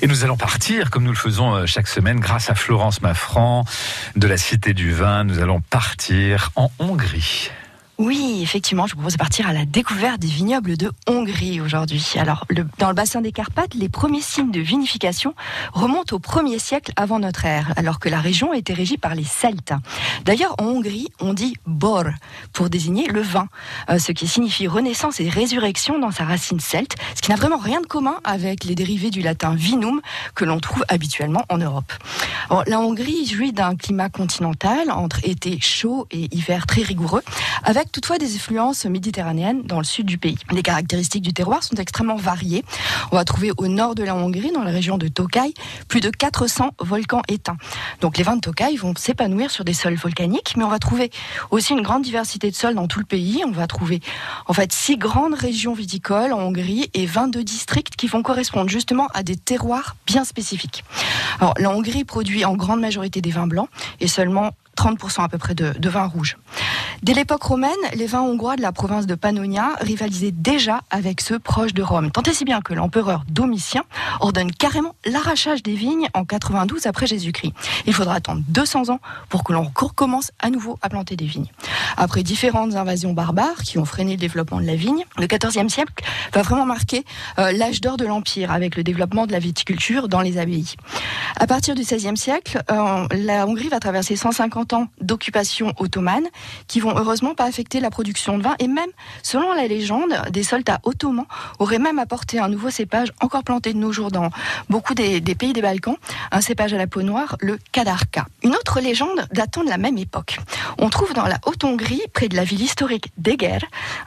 Et nous allons partir, comme nous le faisons euh, chaque semaine, grâce à Florence Maffran de la Cité du Vin. Nous allons partir en Hongrie. Oui, effectivement, je vous propose de partir à la découverte des vignobles de Hongrie aujourd'hui. Alors, dans le bassin des Carpates, les premiers signes de vinification remontent au 1er siècle avant notre ère, alors que la région était régie par les Celtes. D'ailleurs, en Hongrie, on dit bor pour désigner le vin, euh, ce qui signifie renaissance et résurrection dans sa racine celte, ce qui n'a vraiment rien de commun avec les dérivés du latin vinum que l'on trouve habituellement en Europe. Alors, la Hongrie jouit d'un climat continental entre été chaud et hiver très rigoureux, avec toutefois des influences méditerranéennes dans le sud du pays. Les caractéristiques du terroir sont extrêmement variées. On va trouver au nord de la Hongrie, dans la région de Tokaj, plus de 400 volcans éteints. Donc les vins de Tokaj vont s'épanouir sur des sols volcaniques, mais on va trouver aussi une grande diversité de sols dans tout le pays. On va trouver en fait six grandes régions viticoles en Hongrie et 22 districts qui vont correspondre justement à des terroirs bien spécifiques. Alors la Hongrie produit en grande majorité des vins blancs et seulement 30% à peu près de, de vins rouges. Dès l'époque romaine, les vins hongrois de la province de Pannonia rivalisaient déjà avec ceux proches de Rome. Tant et si bien que l'empereur Domitien ordonne carrément l'arrachage des vignes en 92 après Jésus-Christ. Il faudra attendre 200 ans pour que l'on recommence à nouveau à planter des vignes. Après différentes invasions barbares qui ont freiné le développement de la vigne, le XIVe siècle va vraiment marquer euh, l'âge d'or de l'Empire avec le développement de la viticulture dans les abbayes. À partir du XVIe siècle, euh, la Hongrie va traverser 150 d'occupation ottomane qui vont heureusement pas affecter la production de vin et même, selon la légende, des soldats ottomans auraient même apporté un nouveau cépage encore planté de nos jours dans beaucoup des, pays des Balkans, un cépage à la peau noire, le Kadarka. Une autre légende datant de la même époque. On trouve dans la Haute-Hongrie, près de la ville historique d'Eger,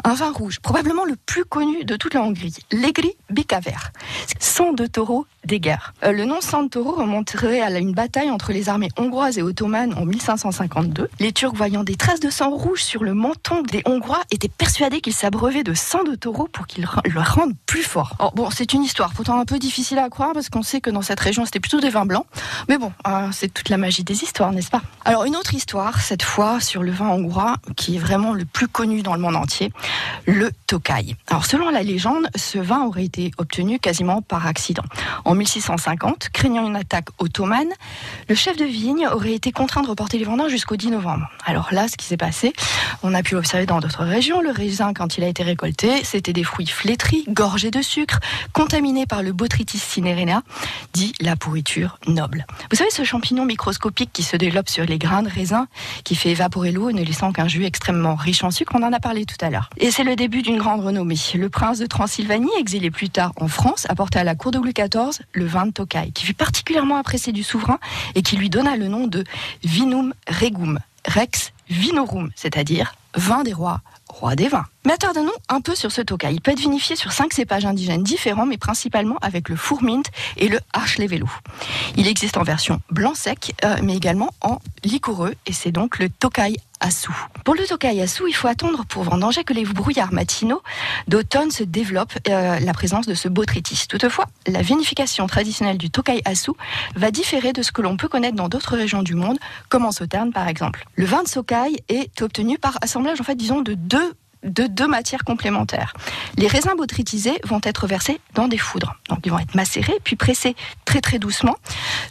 un vin rouge, probablement le plus connu de toute la Hongrie, l'Egri Bikaver. Sang de taureau d'Eger. Euh, le nom sang de taureau remonterait à une bataille entre les armées hongroises et ottomanes en 1552. Les Turcs, voyant des traces de sang rouge sur le menton des Hongrois, étaient persuadés qu'ils s'abreuvaient de sang de taureau pour qu'ils le rendent plus fort. Oh, bon, c'est une histoire pourtant un peu difficile à croire parce qu'on sait que dans cette région c'était plutôt des vins blancs. Mais bon, euh, c'est toute la magie des histoires, n'est-ce pas? Alors une autre histoire, cette fois sur le vin hongrois, qui est vraiment le plus connu dans le monde entier, le Tokaj. Alors selon la légende, ce vin aurait été obtenu quasiment par accident. En 1650, craignant une attaque ottomane, le chef de vigne aurait été contraint de reporter les jusqu'au 10 novembre. Alors là, ce qui s'est passé, on a pu l'observer dans d'autres régions. Le raisin, quand il a été récolté, c'était des fruits flétris, gorgés de sucre, contaminés par le Botrytis cinerina, dit la pourriture noble. Vous savez, ce champignon microscopique qui se développe sur les grains de raisin, qui fait évaporer l'eau, ne laissant qu'un jus extrêmement riche en sucre, on en a parlé tout à l'heure. Et c'est le début d'une grande renommée. Le prince de Transylvanie, exilé plus tard en France, apporta à la cour de Louis XIV le vin de Tokaj, qui fut particulièrement apprécié du souverain et qui lui donna le nom de Vinum Regum, Rex Vinorum, c'est-à-dire vin des rois, roi des vins. Mais attardons-nous un peu sur ce Tokaj. Il peut être vinifié sur cinq cépages indigènes différents, mais principalement avec le fourmint et le archlevelu. Il existe en version blanc sec, euh, mais également en liquoreux, et c'est donc le Tokaj Assou. Pour le Tokaj Assou, il faut attendre pour vendanger que les brouillards matinaux d'automne se développent euh, la présence de ce botrytis. Toutefois, la vinification traditionnelle du Tokaj Assou va différer de ce que l'on peut connaître dans d'autres régions du monde, comme en Sauternes par exemple. Le vin de Tokaj est obtenu par en fait, disons, de deux de deux matières complémentaires. Les raisins botrytisés vont être versés dans des foudres. Donc ils vont être macérés puis pressés très très doucement.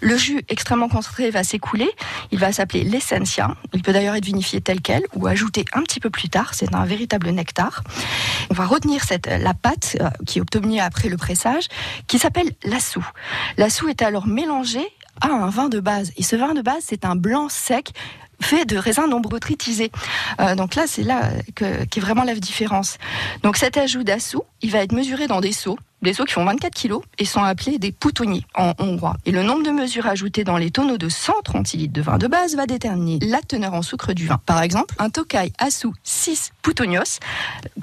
Le jus extrêmement concentré va s'écouler. Il va s'appeler l'essentia. Il peut d'ailleurs être vinifié tel quel ou ajouté un petit peu plus tard. C'est un véritable nectar. On va retenir cette, la pâte euh, qui est obtenue après le pressage qui s'appelle l'assou. L'assou est alors mélangé à un vin de base. Et ce vin de base, c'est un blanc sec fait de raisins non botrytisés. Euh, donc là, c'est là que, qui est vraiment la différence. Donc cet ajout d'assou, il va être mesuré dans des seaux, des seaux qui font 24 kilos et sont appelés des poutonniers en hongrois. Et le nombre de mesures ajoutées dans les tonneaux de 130 litres de vin de base va déterminer la teneur en sucre du vin. Par exemple, un Tokai Assou 6 Poutonios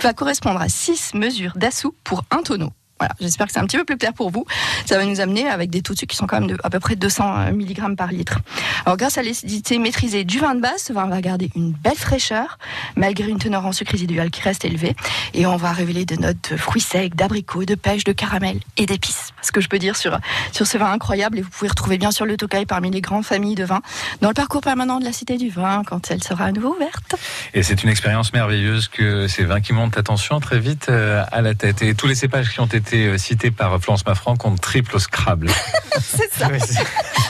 va correspondre à 6 mesures d'assou pour un tonneau. Voilà, j'espère que c'est un petit peu plus clair pour vous. Ça va nous amener avec des taux de sucre qui sont quand même à peu près 200 mg par litre. Alors grâce à l'acidité maîtrisée du vin de base, ce vin va garder une belle fraîcheur malgré une teneur en sucre résiduel qui reste élevée et on va révéler des notes de fruits secs, d'abricots, de pêche, de caramel et d'épices. Ce que je peux dire sur sur ce vin incroyable et vous pouvez retrouver bien sûr le Tokai parmi les grandes familles de vins dans le parcours permanent de la Cité du Vin quand elle sera à nouveau ouverte. Et c'est une expérience merveilleuse que ces vins qui montent attention très vite euh, à la tête et tous les cépages qui ont été été euh, cité par Florence Maffran contre triple au Scrabble. c'est ça.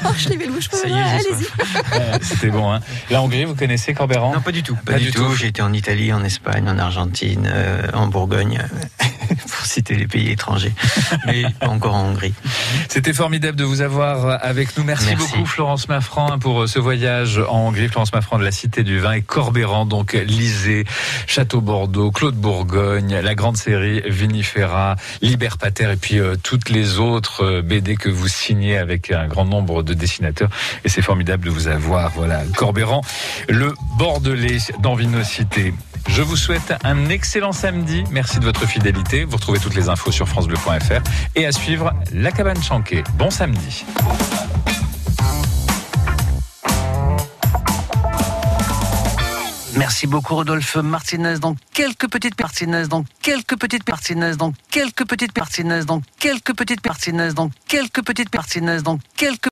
oh, je l'ai je peux Allez-y. C'était bon. Hein. La Hongrie, vous connaissez Corbéran Non, pas du tout. Pas, du, tout. J'ai été en Italie, en Espagne, en Argentine, euh, en Bourgogne. pour citer les pays étrangers, mais pas encore en Hongrie. C'était formidable de vous avoir avec nous. Merci, beaucoup Florence Maffran pour euh, ce voyage en Hongrie. Florence Maffran de la Cité du Vin et Corbéran, donc Lisée, Château Bordeaux, Claude Bourgogne, la grande série Vinifera, Liber Pater et puis euh, toutes les autres euh, BD que vous signez avec un grand nombre de dessinateurs. Et c'est formidable de vous avoir. Voilà, Corbéran, le Bordelais dans Vinocité. Je vous souhaite un excellent samedi. Merci de votre fidélité. Vous retrouvez toutes les infos sur francebleu.fr et à suivre La Cabane Chanquée. Bon samedi. Merci beaucoup Rodolphe Martinez. Dans quelques petites Martinez, dans quelques petites Martinez, dans quelques petites Martinez, dans quelques petites Martinez, dans quelques petites Martinez, dans quelques